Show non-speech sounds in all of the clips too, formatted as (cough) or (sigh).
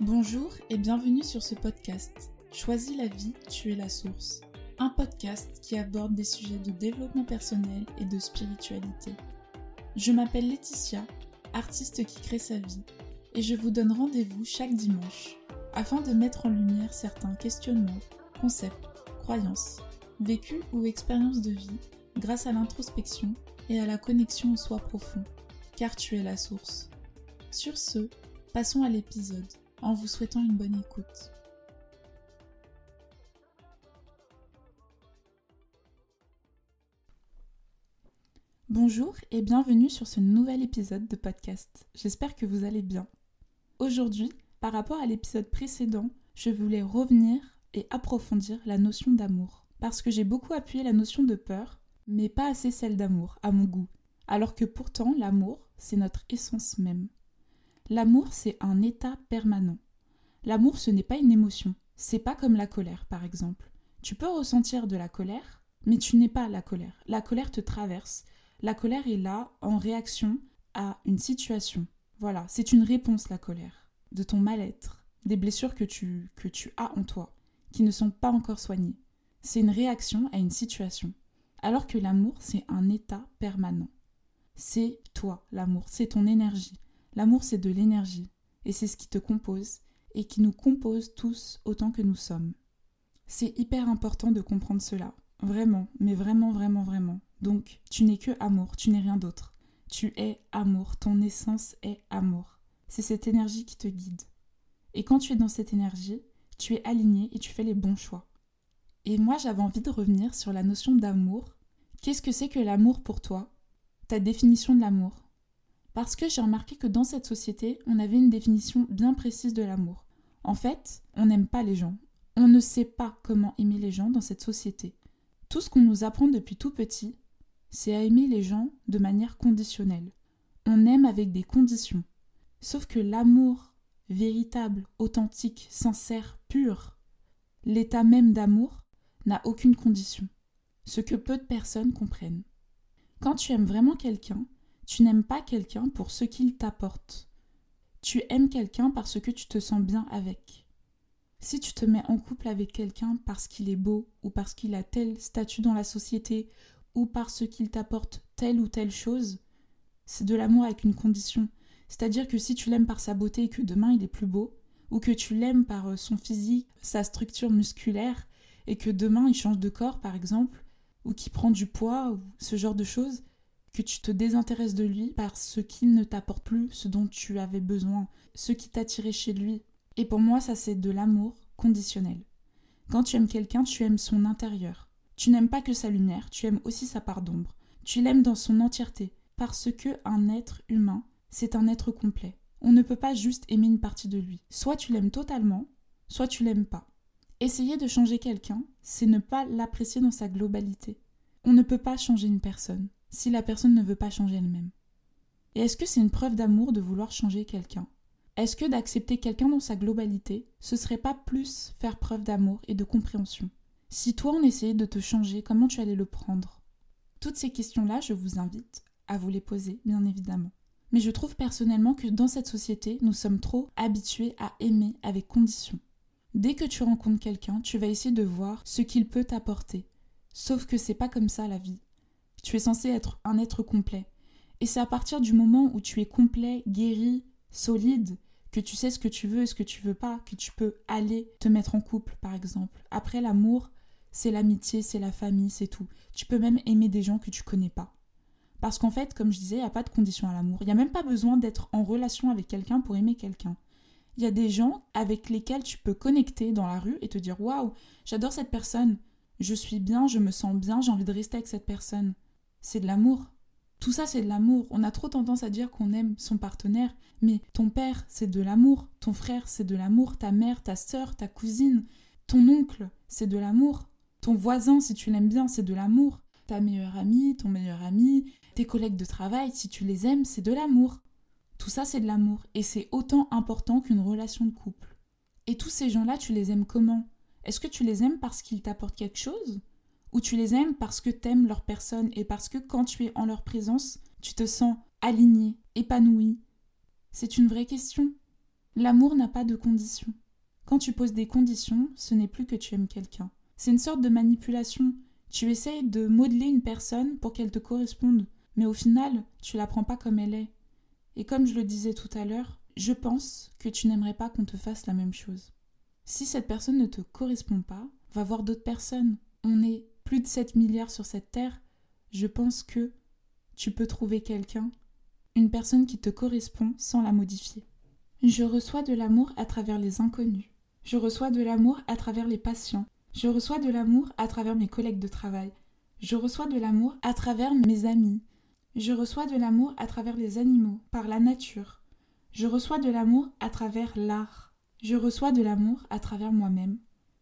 Bonjour et bienvenue sur ce podcast. Choisis la vie, tu es la source. Un podcast qui aborde des sujets de développement personnel et de spiritualité. Je m'appelle Laetitia, artiste qui crée sa vie, et je vous donne rendez-vous chaque dimanche afin de mettre en lumière certains questionnements, concepts, croyances, vécus ou expériences de vie grâce à l'introspection et à la connexion au soi profond, car tu es la source. Sur ce, passons à l'épisode en vous souhaitant une bonne écoute. Bonjour et bienvenue sur ce nouvel épisode de podcast. J'espère que vous allez bien. Aujourd'hui, par rapport à l'épisode précédent, je voulais revenir et approfondir la notion d'amour. Parce que j'ai beaucoup appuyé la notion de peur, mais pas assez celle d'amour, à mon goût. Alors que pourtant, l'amour, c'est notre essence même. L'amour, c'est un état permanent. L'amour, ce n'est pas une émotion. C'est pas comme la colère, par exemple. Tu peux ressentir de la colère, mais tu n'es pas la colère. La colère te traverse. La colère est là en réaction à une situation. Voilà, c'est une réponse, la colère, de ton mal-être, des blessures que tu, que tu as en toi, qui ne sont pas encore soignées. C'est une réaction à une situation. Alors que l'amour, c'est un état permanent. C'est toi, l'amour, c'est ton énergie. L'amour, c'est de l'énergie, et c'est ce qui te compose, et qui nous compose tous autant que nous sommes. C'est hyper important de comprendre cela, vraiment, mais vraiment, vraiment, vraiment. Donc, tu n'es que amour, tu n'es rien d'autre. Tu es amour, ton essence est amour. C'est cette énergie qui te guide. Et quand tu es dans cette énergie, tu es aligné et tu fais les bons choix. Et moi, j'avais envie de revenir sur la notion d'amour. Qu'est-ce que c'est que l'amour pour toi? Ta définition de l'amour? Parce que j'ai remarqué que dans cette société, on avait une définition bien précise de l'amour. En fait, on n'aime pas les gens. On ne sait pas comment aimer les gens dans cette société. Tout ce qu'on nous apprend depuis tout petit, c'est à aimer les gens de manière conditionnelle. On aime avec des conditions. Sauf que l'amour véritable, authentique, sincère, pur, l'état même d'amour, n'a aucune condition. Ce que peu de personnes comprennent. Quand tu aimes vraiment quelqu'un, tu n'aimes pas quelqu'un pour ce qu'il t'apporte. Tu aimes quelqu'un parce que tu te sens bien avec. Si tu te mets en couple avec quelqu'un parce qu'il est beau ou parce qu'il a tel statut dans la société ou parce qu'il t'apporte telle ou telle chose, c'est de l'amour avec une condition. C'est-à-dire que si tu l'aimes par sa beauté et que demain il est plus beau, ou que tu l'aimes par euh, son physique, sa structure musculaire, et que demain il change de corps par exemple, ou qu'il prend du poids, ou ce genre de choses, que tu te désintéresses de lui parce qu'il ne t'apporte plus ce dont tu avais besoin, ce qui t'attirait chez lui. Et pour moi, ça c'est de l'amour conditionnel. Quand tu aimes quelqu'un, tu aimes son intérieur. Tu n'aimes pas que sa lumière, tu aimes aussi sa part d'ombre. Tu l'aimes dans son entièreté, parce que un être humain, c'est un être complet. On ne peut pas juste aimer une partie de lui. Soit tu l'aimes totalement, soit tu l'aimes pas. Essayer de changer quelqu'un, c'est ne pas l'apprécier dans sa globalité. On ne peut pas changer une personne si la personne ne veut pas changer elle-même Et est-ce que c'est une preuve d'amour de vouloir changer quelqu'un? Est-ce que d'accepter quelqu'un dans sa globalité, ce serait pas plus faire preuve d'amour et de compréhension? Si toi on essayait de te changer, comment tu allais le prendre? Toutes ces questions-là, je vous invite à vous les poser, bien évidemment. Mais je trouve personnellement que dans cette société, nous sommes trop habitués à aimer avec condition. Dès que tu rencontres quelqu'un, tu vas essayer de voir ce qu'il peut t'apporter. Sauf que c'est pas comme ça la vie. Tu es censé être un être complet. Et c'est à partir du moment où tu es complet, guéri, solide, que tu sais ce que tu veux et ce que tu veux pas, que tu peux aller te mettre en couple, par exemple. Après, l'amour, c'est l'amitié, c'est la famille, c'est tout. Tu peux même aimer des gens que tu connais pas. Parce qu'en fait, comme je disais, il n'y a pas de condition à l'amour. Il n'y a même pas besoin d'être en relation avec quelqu'un pour aimer quelqu'un. Il y a des gens avec lesquels tu peux connecter dans la rue et te dire Waouh, j'adore cette personne. Je suis bien, je me sens bien, j'ai envie de rester avec cette personne c'est de l'amour. Tout ça, c'est de l'amour. On a trop tendance à dire qu'on aime son partenaire, mais ton père, c'est de l'amour, ton frère, c'est de l'amour, ta mère, ta sœur, ta cousine, ton oncle, c'est de l'amour, ton voisin, si tu l'aimes bien, c'est de l'amour, ta meilleure amie, ton meilleur ami, tes collègues de travail, si tu les aimes, c'est de l'amour. Tout ça, c'est de l'amour, et c'est autant important qu'une relation de couple. Et tous ces gens-là, tu les aimes comment? Est-ce que tu les aimes parce qu'ils t'apportent quelque chose? Ou tu les aimes parce que t'aimes leur personne et parce que quand tu es en leur présence, tu te sens aligné, épanoui C'est une vraie question. L'amour n'a pas de conditions. Quand tu poses des conditions, ce n'est plus que tu aimes quelqu'un. C'est une sorte de manipulation. Tu essayes de modeler une personne pour qu'elle te corresponde, mais au final, tu la prends pas comme elle est. Et comme je le disais tout à l'heure, je pense que tu n'aimerais pas qu'on te fasse la même chose. Si cette personne ne te correspond pas, va voir d'autres personnes. On est plus de 7 milliards sur cette terre. Je pense que tu peux trouver quelqu'un, une personne qui te correspond sans la modifier. Je reçois de l'amour à travers les inconnus. Je reçois de l'amour à travers les patients. Je reçois de l'amour à travers mes collègues de travail. Je reçois de l'amour à travers mes amis. Je reçois de l'amour à travers les animaux, par la nature. Je reçois de l'amour à travers l'art. Je reçois de l'amour à travers moi-même.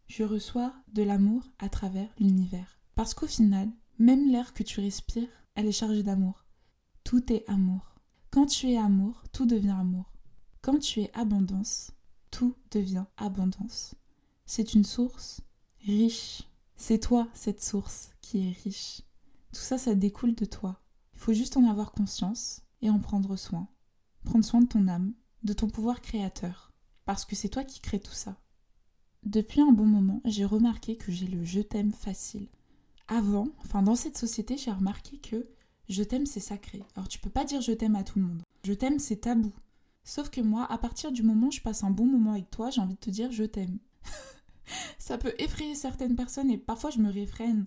Je reçois de l'amour à travers l'univers. Parce qu'au final, même l'air que tu respires, elle est chargée d'amour. Tout est amour. Quand tu es amour, tout devient amour. Quand tu es abondance, tout devient abondance. C'est une source riche. C'est toi, cette source, qui est riche. Tout ça, ça découle de toi. Il faut juste en avoir conscience et en prendre soin. Prendre soin de ton âme, de ton pouvoir créateur, parce que c'est toi qui crée tout ça. Depuis un bon moment, j'ai remarqué que j'ai le je t'aime facile. Avant, enfin dans cette société, j'ai remarqué que je t'aime c'est sacré. Alors tu peux pas dire je t'aime à tout le monde. Je t'aime c'est tabou. Sauf que moi, à partir du moment où je passe un bon moment avec toi, j'ai envie de te dire je t'aime. (laughs) ça peut effrayer certaines personnes et parfois je me réfrène.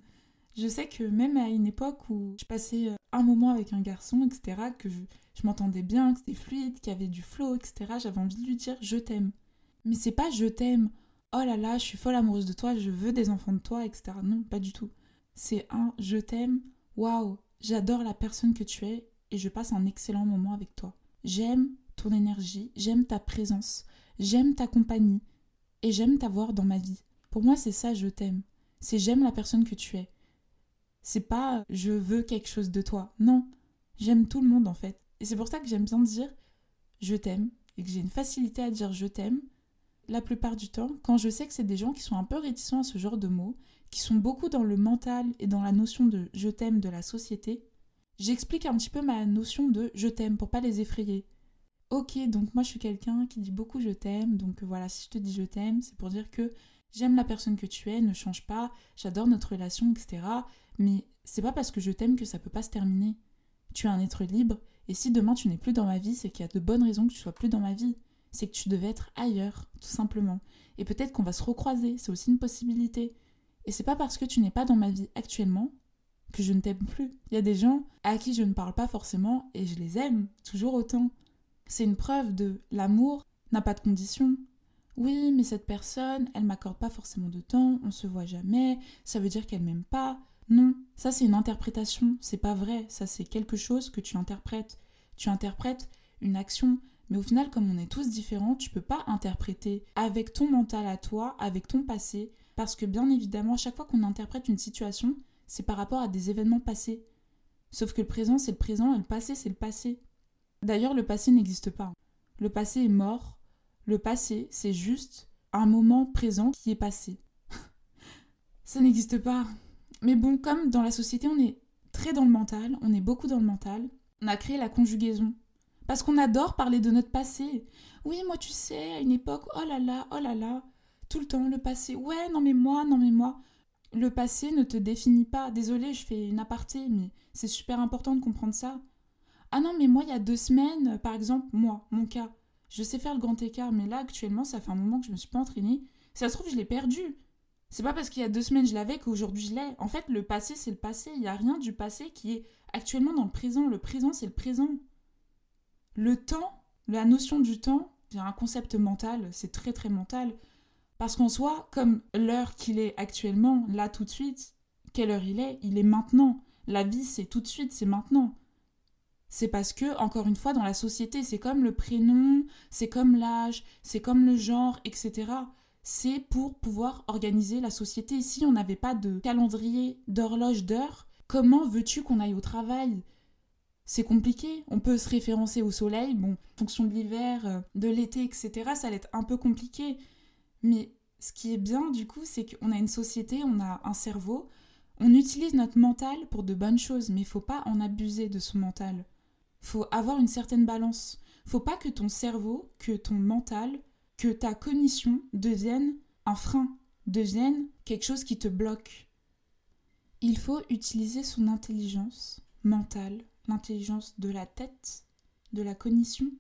Je sais que même à une époque où je passais euh, un moment avec un garçon, etc., que je, m'entendais bien, que c'était fluide, qu'il y avait du flow, etc., j'avais envie de lui dire je t'aime. Mais c'est pas je t'aime, oh là là, je suis folle amoureuse de toi, je veux des enfants de toi, etc. Non, pas du tout. C'est un je t'aime, waouh, j'adore la personne que tu es et je passe un excellent moment avec toi. J'aime ton énergie, j'aime ta présence, j'aime ta compagnie et j'aime t'avoir dans ma vie. Pour moi, c'est ça, je t'aime. C'est j'aime la personne que tu es. C'est pas je veux quelque chose de toi. Non, j'aime tout le monde en fait. Et c'est pour ça que j'aime bien dire je t'aime et que j'ai une facilité à dire je t'aime. La plupart du temps, quand je sais que c'est des gens qui sont un peu réticents à ce genre de mots, qui sont beaucoup dans le mental et dans la notion de je t'aime de la société, j'explique un petit peu ma notion de je t'aime pour pas les effrayer. Ok, donc moi je suis quelqu'un qui dit beaucoup je t'aime, donc voilà, si je te dis je t'aime, c'est pour dire que j'aime la personne que tu es, ne change pas, j'adore notre relation, etc. Mais c'est pas parce que je t'aime que ça peut pas se terminer. Tu es un être libre, et si demain tu n'es plus dans ma vie, c'est qu'il y a de bonnes raisons que tu sois plus dans ma vie. C'est que tu devais être ailleurs, tout simplement. Et peut-être qu'on va se recroiser, c'est aussi une possibilité. Et c'est pas parce que tu n'es pas dans ma vie actuellement que je ne t'aime plus. Il y a des gens à qui je ne parle pas forcément et je les aime toujours autant. C'est une preuve de l'amour n'a pas de condition. Oui, mais cette personne, elle m'accorde pas forcément de temps, on se voit jamais, ça veut dire qu'elle m'aime pas. Non, ça c'est une interprétation, c'est pas vrai, ça c'est quelque chose que tu interprètes. Tu interprètes une action, mais au final, comme on est tous différents, tu peux pas interpréter avec ton mental à toi, avec ton passé, parce que bien évidemment, chaque fois qu'on interprète une situation, c'est par rapport à des événements passés. Sauf que le présent, c'est le présent et le passé, c'est le passé. D'ailleurs, le passé n'existe pas. Le passé est mort. Le passé, c'est juste un moment présent qui est passé. (laughs) ça n'existe pas. Mais bon, comme dans la société, on est très dans le mental, on est beaucoup dans le mental, on a créé la conjugaison. Parce qu'on adore parler de notre passé. Oui, moi, tu sais, à une époque, oh là là, oh là là, tout le temps, le passé. Ouais, non mais moi, non mais moi. Le passé ne te définit pas. Désolée, je fais une aparté, mais c'est super important de comprendre ça. Ah non, mais moi, il y a deux semaines, par exemple, moi, mon cas, je sais faire le grand écart, mais là, actuellement, ça fait un moment que je me suis pas entraînée. ça se trouve, je l'ai perdu. C'est pas parce qu'il y a deux semaines je l'avais qu'aujourd'hui je l'ai. En fait, le passé, c'est le passé. Il n'y a rien du passé qui est actuellement dans le présent. Le présent, c'est le présent. Le temps, la notion du temps, c'est un concept mental, c'est très très mental. Parce qu'en soi, comme l'heure qu'il est actuellement, là tout de suite, quelle heure il est Il est maintenant. La vie, c'est tout de suite, c'est maintenant. C'est parce que, encore une fois, dans la société, c'est comme le prénom, c'est comme l'âge, c'est comme le genre, etc c'est pour pouvoir organiser la société. Si on n'avait pas de calendrier d'horloge d'heure, comment veux-tu qu'on aille au travail? C'est compliqué. On peut se référencer au soleil, bon, fonction de l'hiver, euh, de l'été, etc., ça allait être un peu compliqué. Mais ce qui est bien, du coup, c'est qu'on a une société, on a un cerveau, on utilise notre mental pour de bonnes choses, mais faut pas en abuser de son mental. faut avoir une certaine balance. Faut pas que ton cerveau, que ton mental, que ta cognition devienne un frein, devienne quelque chose qui te bloque. Il faut utiliser son intelligence mentale, l'intelligence de la tête, de la cognition.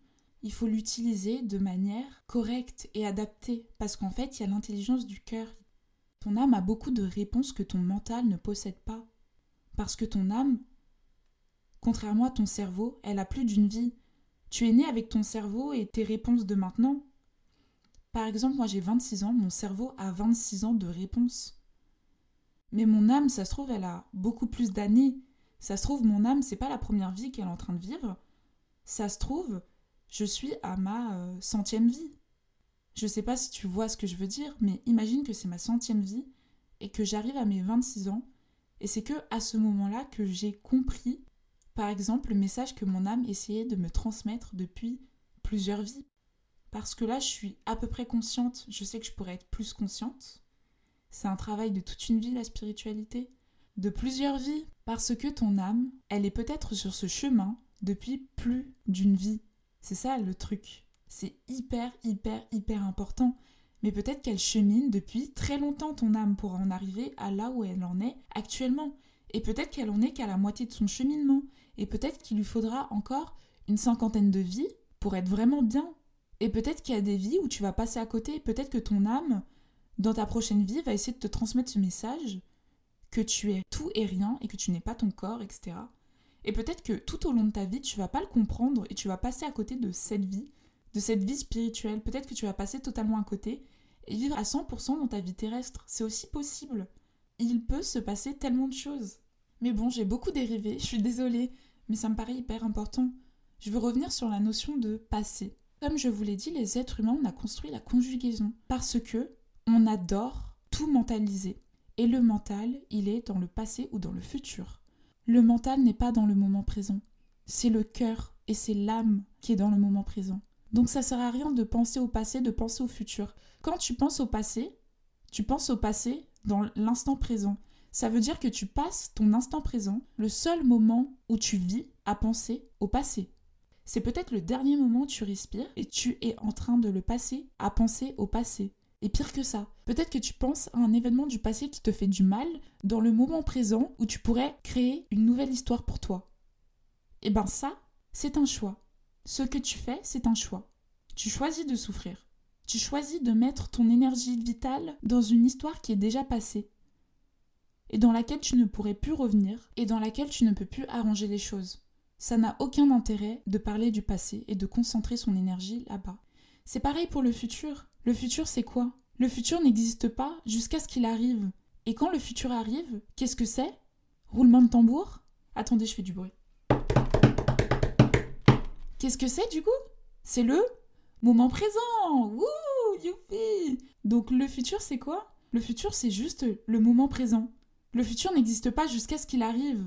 Il faut l'utiliser de manière correcte et adaptée, parce qu'en fait, il y a l'intelligence du cœur. Ton âme a beaucoup de réponses que ton mental ne possède pas. Parce que ton âme, contrairement à ton cerveau, elle a plus d'une vie. Tu es né avec ton cerveau et tes réponses de maintenant. Par exemple, moi j'ai 26 ans, mon cerveau a 26 ans de réponses. Mais mon âme, ça se trouve, elle a beaucoup plus d'années. Ça se trouve, mon âme, c'est pas la première vie qu'elle est en train de vivre. Ça se trouve, je suis à ma euh, centième vie. Je sais pas si tu vois ce que je veux dire, mais imagine que c'est ma centième vie et que j'arrive à mes 26 ans. Et c'est que à ce moment-là que j'ai compris, par exemple, le message que mon âme essayait de me transmettre depuis plusieurs vies. Parce que là, je suis à peu près consciente, je sais que je pourrais être plus consciente. C'est un travail de toute une vie, la spiritualité, de plusieurs vies, parce que ton âme, elle est peut-être sur ce chemin depuis plus d'une vie. C'est ça le truc. C'est hyper, hyper, hyper important. Mais peut-être qu'elle chemine depuis très longtemps ton âme pour en arriver à là où elle en est actuellement. Et peut-être qu'elle en est qu'à la moitié de son cheminement. Et peut-être qu'il lui faudra encore une cinquantaine de vies pour être vraiment bien. Et peut-être qu'il y a des vies où tu vas passer à côté. Peut-être que ton âme, dans ta prochaine vie, va essayer de te transmettre ce message que tu es tout et rien et que tu n'es pas ton corps, etc. Et peut-être que tout au long de ta vie, tu vas pas le comprendre et tu vas passer à côté de cette vie de cette vie spirituelle. Peut-être que tu vas passer totalement à côté et vivre à 100% dans ta vie terrestre. C'est aussi possible. Il peut se passer tellement de choses. Mais bon, j'ai beaucoup dérivé, je suis désolée, mais ça me paraît hyper important. Je veux revenir sur la notion de passé. Comme je vous l'ai dit, les êtres humains, on a construit la conjugaison parce que on adore tout mentaliser. Et le mental, il est dans le passé ou dans le futur. Le mental n'est pas dans le moment présent. C'est le cœur et c'est l'âme qui est dans le moment présent. Donc ça sert à rien de penser au passé, de penser au futur. Quand tu penses au passé, tu penses au passé dans l'instant présent. Ça veut dire que tu passes ton instant présent, le seul moment où tu vis, à penser au passé. C'est peut-être le dernier moment où tu respires et tu es en train de le passer à penser au passé. Et pire que ça, peut-être que tu penses à un événement du passé qui te fait du mal dans le moment présent où tu pourrais créer une nouvelle histoire pour toi. Et eh ben ça, c'est un choix. Ce que tu fais, c'est un choix. Tu choisis de souffrir. Tu choisis de mettre ton énergie vitale dans une histoire qui est déjà passée et dans laquelle tu ne pourrais plus revenir et dans laquelle tu ne peux plus arranger les choses. Ça n'a aucun intérêt de parler du passé et de concentrer son énergie là-bas. C'est pareil pour le futur. Le futur, c'est quoi? Le futur n'existe pas jusqu'à ce qu'il arrive. Et quand le futur arrive, qu'est-ce que c'est? Roulement de tambour? Attendez, je fais du bruit. Qu'est-ce que c'est du coup? C'est le moment présent. Wouh, youpi Donc le futur c'est quoi? Le futur c'est juste le moment présent. Le futur n'existe pas jusqu'à ce qu'il arrive.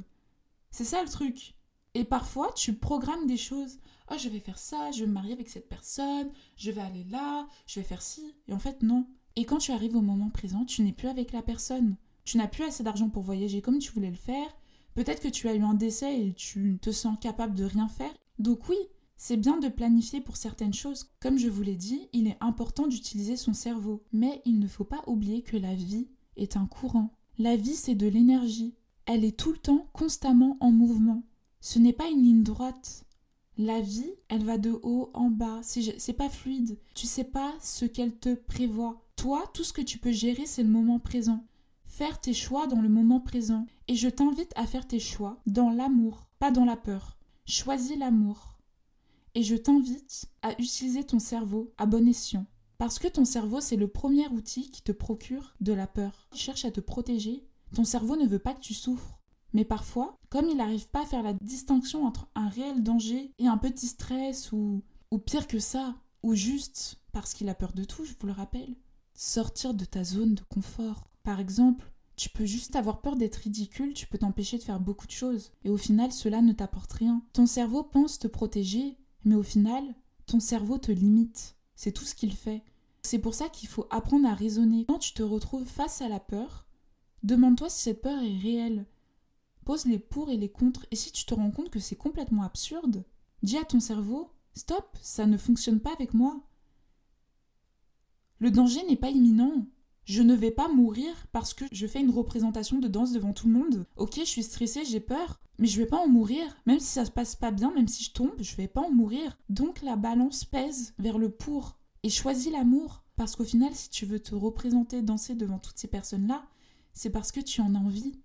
C'est ça le truc. Et parfois tu programmes des choses. Oh, je vais faire ça, je vais me marier avec cette personne, je vais aller là, je vais faire ci. Et en fait, non. Et quand tu arrives au moment présent, tu n'es plus avec la personne. Tu n'as plus assez d'argent pour voyager comme tu voulais le faire. Peut-être que tu as eu un décès et tu te sens capable de rien faire. Donc oui, c'est bien de planifier pour certaines choses. Comme je vous l'ai dit, il est important d'utiliser son cerveau. Mais il ne faut pas oublier que la vie est un courant. La vie, c'est de l'énergie. Elle est tout le temps constamment en mouvement. Ce n'est pas une ligne droite. La vie, elle va de haut en bas. C'est pas fluide. Tu sais pas ce qu'elle te prévoit. Toi, tout ce que tu peux gérer, c'est le moment présent. Faire tes choix dans le moment présent. Et je t'invite à faire tes choix dans l'amour, pas dans la peur. Choisis l'amour et je t'invite à utiliser ton cerveau à bon escient. Parce que ton cerveau, c'est le premier outil qui te procure de la peur. Il cherche à te protéger. Ton cerveau ne veut pas que tu souffres. Mais parfois, comme il n'arrive pas à faire la distinction entre un réel danger et un petit stress ou, ou pire que ça, ou juste parce qu'il a peur de tout, je vous le rappelle, sortir de ta zone de confort. Par exemple, tu peux juste avoir peur d'être ridicule, tu peux t'empêcher de faire beaucoup de choses. Et au final, cela ne t'apporte rien. Ton cerveau pense te protéger, mais au final, ton cerveau te limite. C'est tout ce qu'il fait. C'est pour ça qu'il faut apprendre à raisonner. Quand tu te retrouves face à la peur, demande-toi si cette peur est réelle. Pose les pour et les contre, et si tu te rends compte que c'est complètement absurde, dis à ton cerveau, Stop, ça ne fonctionne pas avec moi. Le danger n'est pas imminent. Je ne vais pas mourir parce que je fais une représentation de danse devant tout le monde. Ok, je suis stressée, j'ai peur, mais je vais pas en mourir. Même si ça se passe pas bien, même si je tombe, je vais pas en mourir. Donc la balance pèse vers le pour. Et choisis l'amour. Parce qu'au final, si tu veux te représenter, danser devant toutes ces personnes-là, c'est parce que tu en as envie.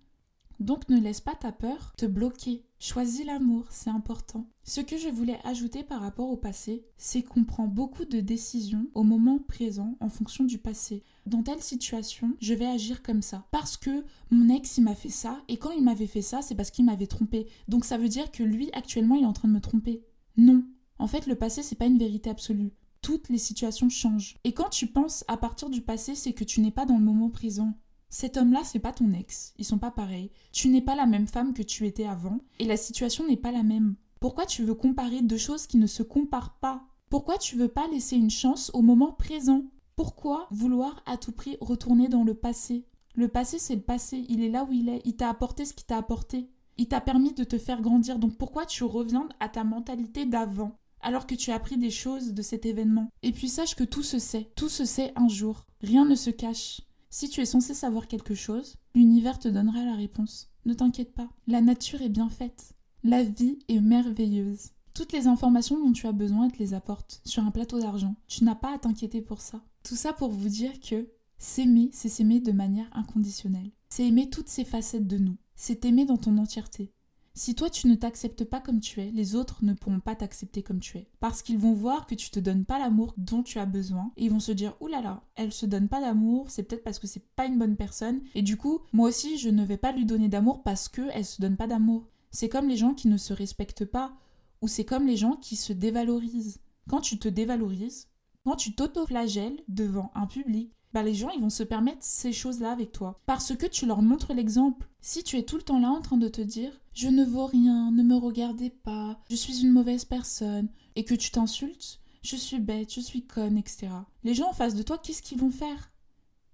Donc ne laisse pas ta peur te bloquer. Choisis l'amour, c'est important. Ce que je voulais ajouter par rapport au passé, c'est qu'on prend beaucoup de décisions au moment présent en fonction du passé. Dans telle situation, je vais agir comme ça. Parce que mon ex, il m'a fait ça, et quand il m'avait fait ça, c'est parce qu'il m'avait trompé. Donc ça veut dire que lui, actuellement, il est en train de me tromper. Non. En fait, le passé, c'est pas une vérité absolue. Toutes les situations changent. Et quand tu penses à partir du passé, c'est que tu n'es pas dans le moment présent. Cet homme-là, c'est pas ton ex, ils sont pas pareils. Tu n'es pas la même femme que tu étais avant, et la situation n'est pas la même. Pourquoi tu veux comparer deux choses qui ne se comparent pas? Pourquoi tu veux pas laisser une chance au moment présent? Pourquoi vouloir à tout prix retourner dans le passé? Le passé, c'est le passé, il est là où il est, il t'a apporté ce qu'il t'a apporté. Il t'a permis de te faire grandir, donc pourquoi tu reviens à ta mentalité d'avant alors que tu as appris des choses de cet événement? Et puis sache que tout se sait, tout se sait un jour, rien ne se cache. Si tu es censé savoir quelque chose, l'univers te donnera la réponse. Ne t'inquiète pas, la nature est bien faite. La vie est merveilleuse. Toutes les informations dont tu as besoin, te les apporte sur un plateau d'argent. Tu n'as pas à t'inquiéter pour ça. Tout ça pour vous dire que s'aimer, c'est s'aimer de manière inconditionnelle. C'est aimer toutes ces facettes de nous. C'est aimer dans ton entièreté. Si toi tu ne t'acceptes pas comme tu es, les autres ne pourront pas t'accepter comme tu es. Parce qu'ils vont voir que tu te donnes pas l'amour dont tu as besoin et ils vont se dire oulala, elle se donne pas d'amour, c'est peut-être parce que c'est pas une bonne personne et du coup, moi aussi je ne vais pas lui donner d'amour parce que elle se donne pas d'amour. C'est comme les gens qui ne se respectent pas ou c'est comme les gens qui se dévalorisent. Quand tu te dévalorises, quand tu t'auto-flagelles devant un public, bah, les gens ils vont se permettre ces choses-là avec toi. Parce que tu leur montres l'exemple. Si tu es tout le temps là en train de te dire je ne vaux rien, ne me regardez pas, je suis une mauvaise personne, et que tu t'insultes, je suis bête, je suis conne, etc. Les gens en face de toi, qu'est-ce qu'ils vont faire?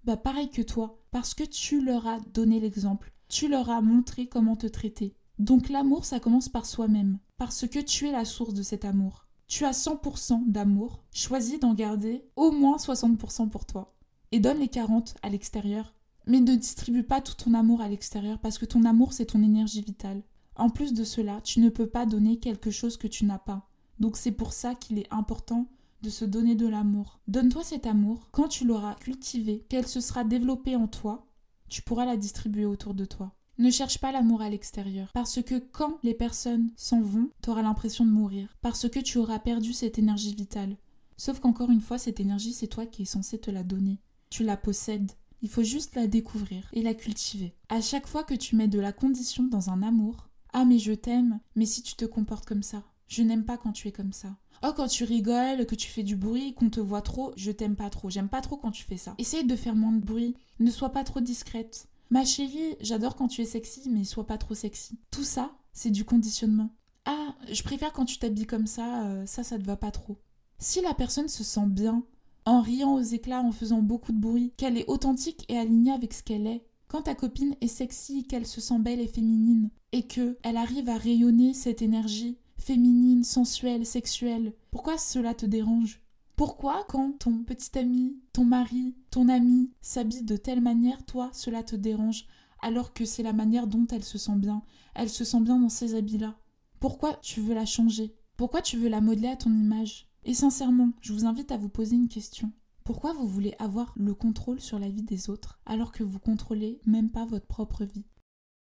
Bah pareil que toi, parce que tu leur as donné l'exemple, tu leur as montré comment te traiter. Donc l'amour, ça commence par soi-même, parce que tu es la source de cet amour. Tu as 100% d'amour, choisis d'en garder au moins 60% pour toi et donne les 40 à l'extérieur. Mais ne distribue pas tout ton amour à l'extérieur parce que ton amour c'est ton énergie vitale. En plus de cela, tu ne peux pas donner quelque chose que tu n'as pas. Donc c'est pour ça qu'il est important de se donner de l'amour. Donne-toi cet amour. Quand tu l'auras cultivé, qu'elle se sera développée en toi, tu pourras la distribuer autour de toi. Ne cherche pas l'amour à l'extérieur, parce que quand les personnes s'en vont, tu auras l'impression de mourir, parce que tu auras perdu cette énergie vitale. Sauf qu'encore une fois, cette énergie, c'est toi qui es censé te la donner tu la possèdes. Il faut juste la découvrir et la cultiver. À chaque fois que tu mets de la condition dans un amour, ah mais je t'aime, mais si tu te comportes comme ça, je n'aime pas quand tu es comme ça. Oh, quand tu rigoles, que tu fais du bruit, qu'on te voit trop, je t'aime pas trop. J'aime pas trop quand tu fais ça. Essaye de faire moins de bruit. Ne sois pas trop discrète. Ma chérie, j'adore quand tu es sexy, mais sois pas trop sexy. Tout ça, c'est du conditionnement. Ah, je préfère quand tu t'habilles comme ça, euh, ça, ça te va pas trop. Si la personne se sent bien en riant aux éclats, en faisant beaucoup de bruit, qu'elle est authentique et alignée avec ce qu'elle est. Quand ta copine est sexy, qu'elle se sent belle et féminine, et que elle arrive à rayonner cette énergie féminine, sensuelle, sexuelle, pourquoi cela te dérange? Pourquoi quand ton petit ami, ton mari, ton ami s'habille de telle manière, toi, cela te dérange alors que c'est la manière dont elle se sent bien? Elle se sent bien dans ces habits-là. Pourquoi tu veux la changer? Pourquoi tu veux la modeler à ton image? Et sincèrement, je vous invite à vous poser une question. Pourquoi vous voulez avoir le contrôle sur la vie des autres alors que vous contrôlez même pas votre propre vie?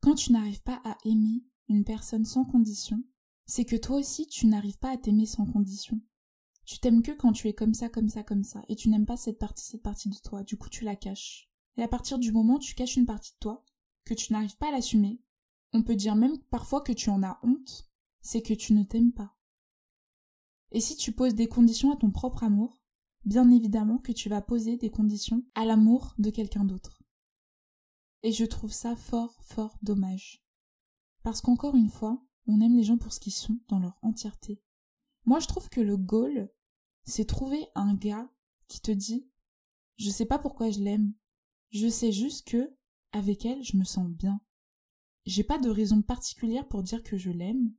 Quand tu n'arrives pas à aimer une personne sans condition, c'est que toi aussi tu n'arrives pas à t'aimer sans condition. Tu t'aimes que quand tu es comme ça, comme ça, comme ça, et tu n'aimes pas cette partie, cette partie de toi, du coup tu la caches. Et à partir du moment où tu caches une partie de toi, que tu n'arrives pas à l'assumer, on peut dire même parfois que tu en as honte, c'est que tu ne t'aimes pas. Et si tu poses des conditions à ton propre amour, bien évidemment que tu vas poser des conditions à l'amour de quelqu'un d'autre. Et je trouve ça fort, fort dommage. Parce qu'encore une fois, on aime les gens pour ce qu'ils sont dans leur entièreté. Moi, je trouve que le goal, c'est trouver un gars qui te dit Je sais pas pourquoi je l'aime. Je sais juste que, avec elle, je me sens bien. J'ai pas de raison particulière pour dire que je l'aime.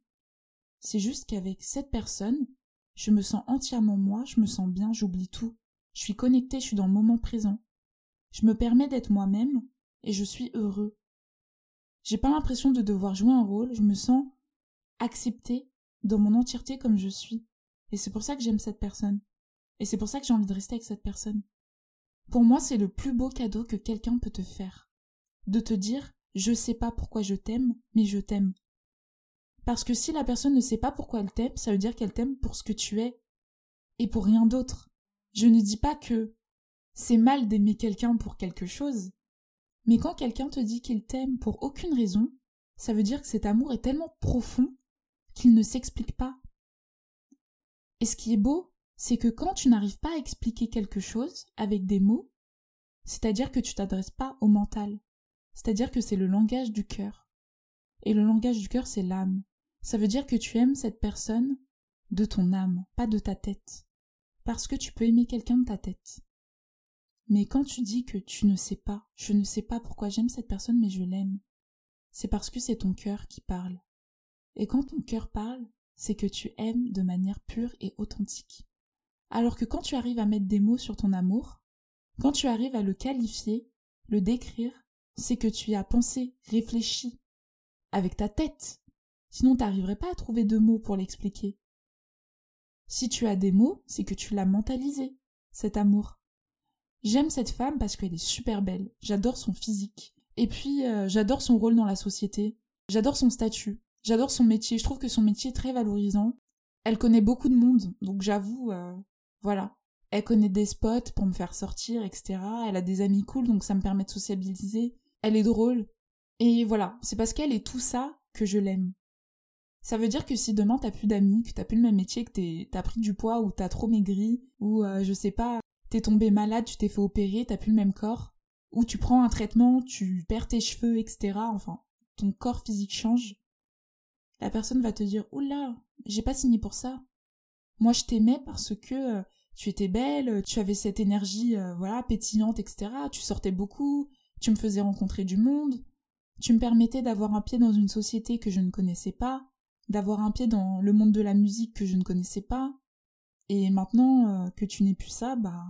C'est juste qu'avec cette personne, Je me sens entièrement moi, je me sens bien, j'oublie tout. Je suis connectée, je suis dans le moment présent. Je me permets d'être moi-même et je suis heureux. J'ai pas l'impression de devoir jouer un rôle, je me sens acceptée dans mon entièreté comme je suis. Et c'est pour ça que j'aime cette personne. Et c'est pour ça que j'ai envie de rester avec cette personne. Pour moi, c'est le plus beau cadeau que quelqu'un peut te faire. De te dire, je sais pas pourquoi je t'aime, mais je t'aime. Parce que si la personne ne sait pas pourquoi elle t'aime, ça veut dire qu'elle t'aime pour ce que tu es. Et pour rien d'autre. Je ne dis pas que c'est mal d'aimer quelqu'un pour quelque chose. Mais quand quelqu'un te dit qu'il t'aime pour aucune raison, ça veut dire que cet amour est tellement profond qu'il ne s'explique pas. Et ce qui est beau, c'est que quand tu n'arrives pas à expliquer quelque chose avec des mots, c'est-à-dire que tu t'adresses pas au mental, c'est-à-dire que c'est le langage du cœur. Et le langage du cœur, c'est l'âme. Ça veut dire que tu aimes cette personne de ton âme, pas de ta tête. Parce que tu peux aimer quelqu'un de ta tête. Mais quand tu dis que tu ne sais pas, je ne sais pas pourquoi j'aime cette personne, mais je l'aime, c'est parce que c'est ton cœur qui parle. Et quand ton cœur parle, c'est que tu aimes de manière pure et authentique. Alors que quand tu arrives à mettre des mots sur ton amour, quand tu arrives à le qualifier, le décrire, c'est que tu y as pensé, réfléchi, avec ta tête. Sinon, tu n'arriverais pas à trouver de mots pour l'expliquer. Si tu as des mots, c'est que tu l'as mentalisé, cet amour. J'aime cette femme parce qu'elle est super belle. J'adore son physique. Et puis, euh, j'adore son rôle dans la société. J'adore son statut. J'adore son métier. Je trouve que son métier est très valorisant. Elle connaît beaucoup de monde. Donc, j'avoue, euh, voilà. Elle connaît des spots pour me faire sortir, etc. Elle a des amis cool, donc ça me permet de sociabiliser. Elle est drôle. Et voilà. C'est parce qu'elle est tout ça que je l'aime. Ça veut dire que si demain t'as plus d'amis, que t'as plus le même métier, que t'as pris du poids ou t'as trop maigri, ou euh, je sais pas, t'es tombé malade, tu t'es fait opérer, t'as plus le même corps, ou tu prends un traitement, tu perds tes cheveux, etc. Enfin, ton corps physique change. La personne va te dire Oula, j'ai pas signé pour ça. Moi je t'aimais parce que euh, tu étais belle, tu avais cette énergie euh, voilà pétillante, etc. Tu sortais beaucoup, tu me faisais rencontrer du monde, tu me permettais d'avoir un pied dans une société que je ne connaissais pas, d'avoir un pied dans le monde de la musique que je ne connaissais pas, et maintenant euh, que tu n'es plus ça, bah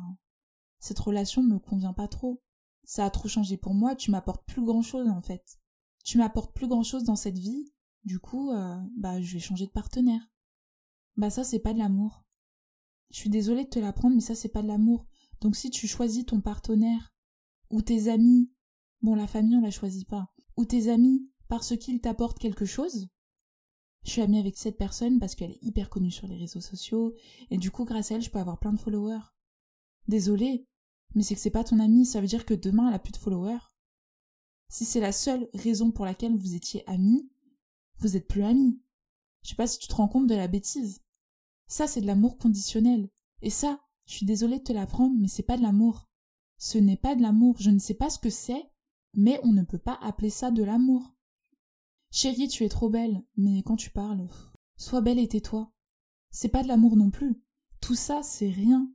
cette relation ne me convient pas trop. Ça a trop changé pour moi, tu m'apportes plus grand chose en fait. Tu m'apportes plus grand chose dans cette vie, du coup, euh, bah je vais changer de partenaire. Bah ça c'est pas de l'amour. Je suis désolée de te l'apprendre, mais ça c'est pas de l'amour. Donc si tu choisis ton partenaire, ou tes amis, bon la famille on la choisit pas, ou tes amis parce qu'ils t'apportent quelque chose, je suis amie avec cette personne parce qu'elle est hyper connue sur les réseaux sociaux, et du coup, grâce à elle, je peux avoir plein de followers. Désolée, mais c'est que c'est pas ton amie, ça veut dire que demain, elle a plus de followers. Si c'est la seule raison pour laquelle vous étiez amis, vous êtes plus amis. Je sais pas si tu te rends compte de la bêtise. Ça, c'est de l'amour conditionnel. Et ça, je suis désolée de te l'apprendre, mais c'est pas de l'amour. Ce n'est pas de l'amour. Je ne sais pas ce que c'est, mais on ne peut pas appeler ça de l'amour. Chérie, tu es trop belle, mais quand tu parles, sois belle et tais-toi. C'est pas de l'amour non plus. Tout ça, c'est rien.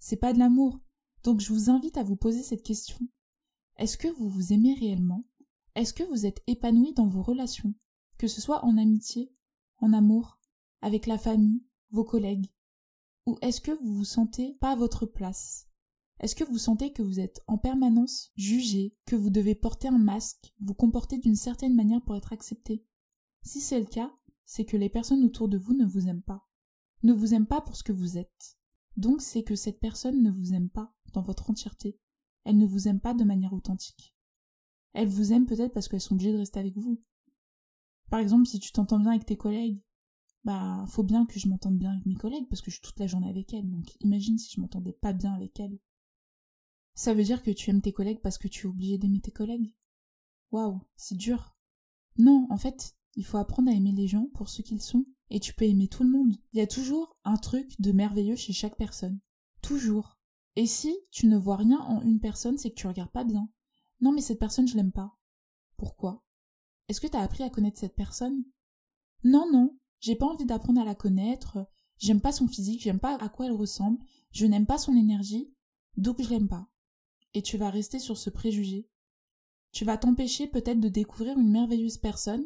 C'est pas de l'amour. Donc je vous invite à vous poser cette question. Est-ce que vous vous aimez réellement? Est-ce que vous êtes épanoui dans vos relations? Que ce soit en amitié, en amour, avec la famille, vos collègues? Ou est-ce que vous vous sentez pas à votre place? Est-ce que vous sentez que vous êtes en permanence jugé, que vous devez porter un masque, vous comporter d'une certaine manière pour être accepté? Si c'est le cas, c'est que les personnes autour de vous ne vous aiment pas. Ne vous aiment pas pour ce que vous êtes. Donc c'est que cette personne ne vous aime pas dans votre entièreté. Elle ne vous aime pas de manière authentique. Elle vous aime peut-être parce qu'elles sont obligées de rester avec vous. Par exemple, si tu t'entends bien avec tes collègues, bah faut bien que je m'entende bien avec mes collègues parce que je suis toute la journée avec elles. Donc imagine si je m'entendais pas bien avec elles. Ça veut dire que tu aimes tes collègues parce que tu es obligé d'aimer tes collègues? Waouh, c'est dur. Non, en fait, il faut apprendre à aimer les gens pour ce qu'ils sont, et tu peux aimer tout le monde. Il y a toujours un truc de merveilleux chez chaque personne. Toujours. Et si tu ne vois rien en une personne, c'est que tu regardes pas bien. Non, mais cette personne, je l'aime pas. Pourquoi? Est-ce que tu as appris à connaître cette personne? Non, non, j'ai pas envie d'apprendre à la connaître, j'aime pas son physique, j'aime pas à quoi elle ressemble, je n'aime pas son énergie, donc je l'aime pas et tu vas rester sur ce préjugé. Tu vas t'empêcher peut-être de découvrir une merveilleuse personne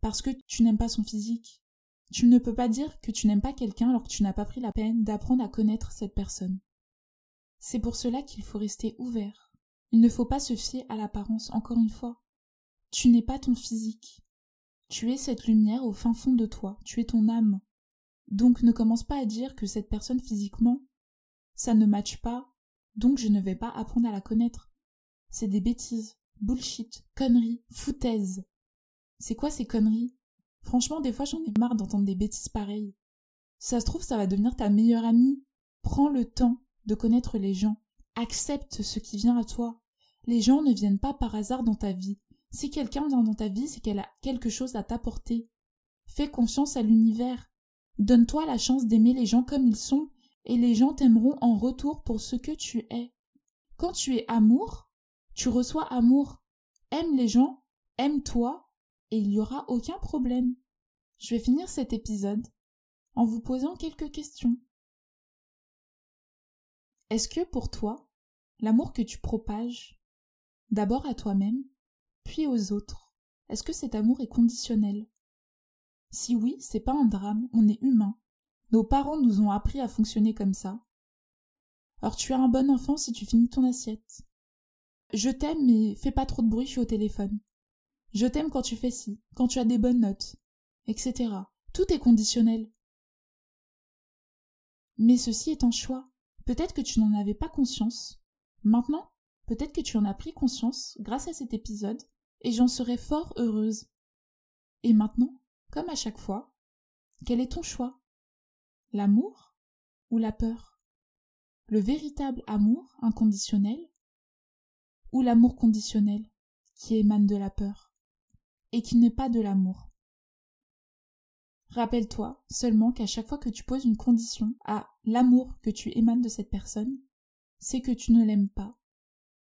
parce que tu n'aimes pas son physique. Tu ne peux pas dire que tu n'aimes pas quelqu'un alors que tu n'as pas pris la peine d'apprendre à connaître cette personne. C'est pour cela qu'il faut rester ouvert. Il ne faut pas se fier à l'apparence, encore une fois. Tu n'es pas ton physique. Tu es cette lumière au fin fond de toi, tu es ton âme. Donc ne commence pas à dire que cette personne physiquement, ça ne matche pas, donc je ne vais pas apprendre à la connaître. C'est des bêtises, bullshit, conneries, foutaises. C'est quoi ces conneries? Franchement, des fois j'en ai marre d'entendre des bêtises pareilles. Ça se trouve, ça va devenir ta meilleure amie. Prends le temps de connaître les gens. Accepte ce qui vient à toi. Les gens ne viennent pas par hasard dans ta vie. Si quelqu'un vient dans ta vie, c'est qu'elle a quelque chose à t'apporter. Fais confiance à l'univers. Donne-toi la chance d'aimer les gens comme ils sont, et les gens t'aimeront en retour pour ce que tu es. Quand tu es amour, tu reçois amour. Aime les gens, aime-toi, et il n'y aura aucun problème. Je vais finir cet épisode en vous posant quelques questions. Est-ce que pour toi, l'amour que tu propages, d'abord à toi-même, puis aux autres, est-ce que cet amour est conditionnel? Si oui, c'est pas un drame, on est humain. Nos parents nous ont appris à fonctionner comme ça. Alors tu es un bon enfant si tu finis ton assiette. Je t'aime mais fais pas trop de bruit, je suis au téléphone. Je t'aime quand tu fais ci, quand tu as des bonnes notes, etc. Tout est conditionnel. Mais ceci est un choix. Peut-être que tu n'en avais pas conscience. Maintenant, peut-être que tu en as pris conscience grâce à cet épisode, et j'en serais fort heureuse. Et maintenant, comme à chaque fois, quel est ton choix? L'amour ou la peur? Le véritable amour inconditionnel ou l'amour conditionnel qui émane de la peur et qui n'est pas de l'amour? Rappelle-toi seulement qu'à chaque fois que tu poses une condition à l'amour que tu émanes de cette personne, c'est que tu ne l'aimes pas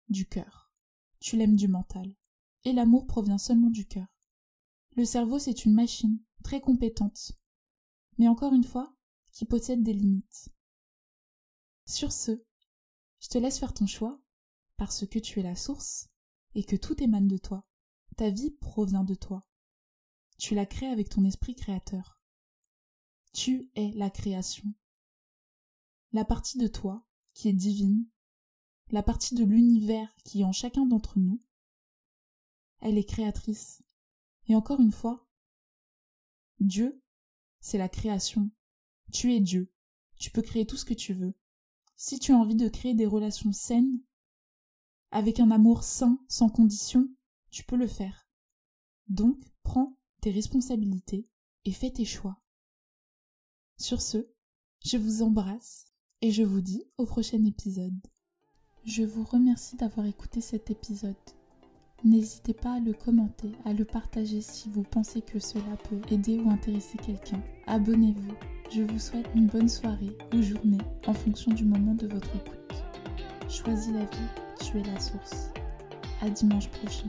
du cœur. Tu l'aimes du mental. Et l'amour provient seulement du cœur. Le cerveau, c'est une machine très compétente, mais encore une fois, qui possède des limites. Sur ce, je te laisse faire ton choix, parce que tu es la source, et que tout émane de toi. Ta vie provient de toi. Tu la crées avec ton esprit créateur. Tu es la création. La partie de toi qui est divine, la partie de l'univers qui est en chacun d'entre nous, elle est créatrice. Et encore une fois, Dieu, c'est la création. Tu es Dieu. Tu peux créer tout ce que tu veux. Si tu as envie de créer des relations saines, avec un amour sain, sans condition, tu peux le faire. Donc, prends tes responsabilités et fais tes choix. Sur ce, je vous embrasse et je vous dis au prochain épisode. Je vous remercie d'avoir écouté cet épisode. N'hésitez pas à le commenter, à le partager si vous pensez que cela peut aider ou intéresser quelqu'un. Abonnez-vous. Je vous souhaite une bonne soirée ou journée en fonction du moment de votre écoute. Choisis la vie, tu es la source. À dimanche prochain.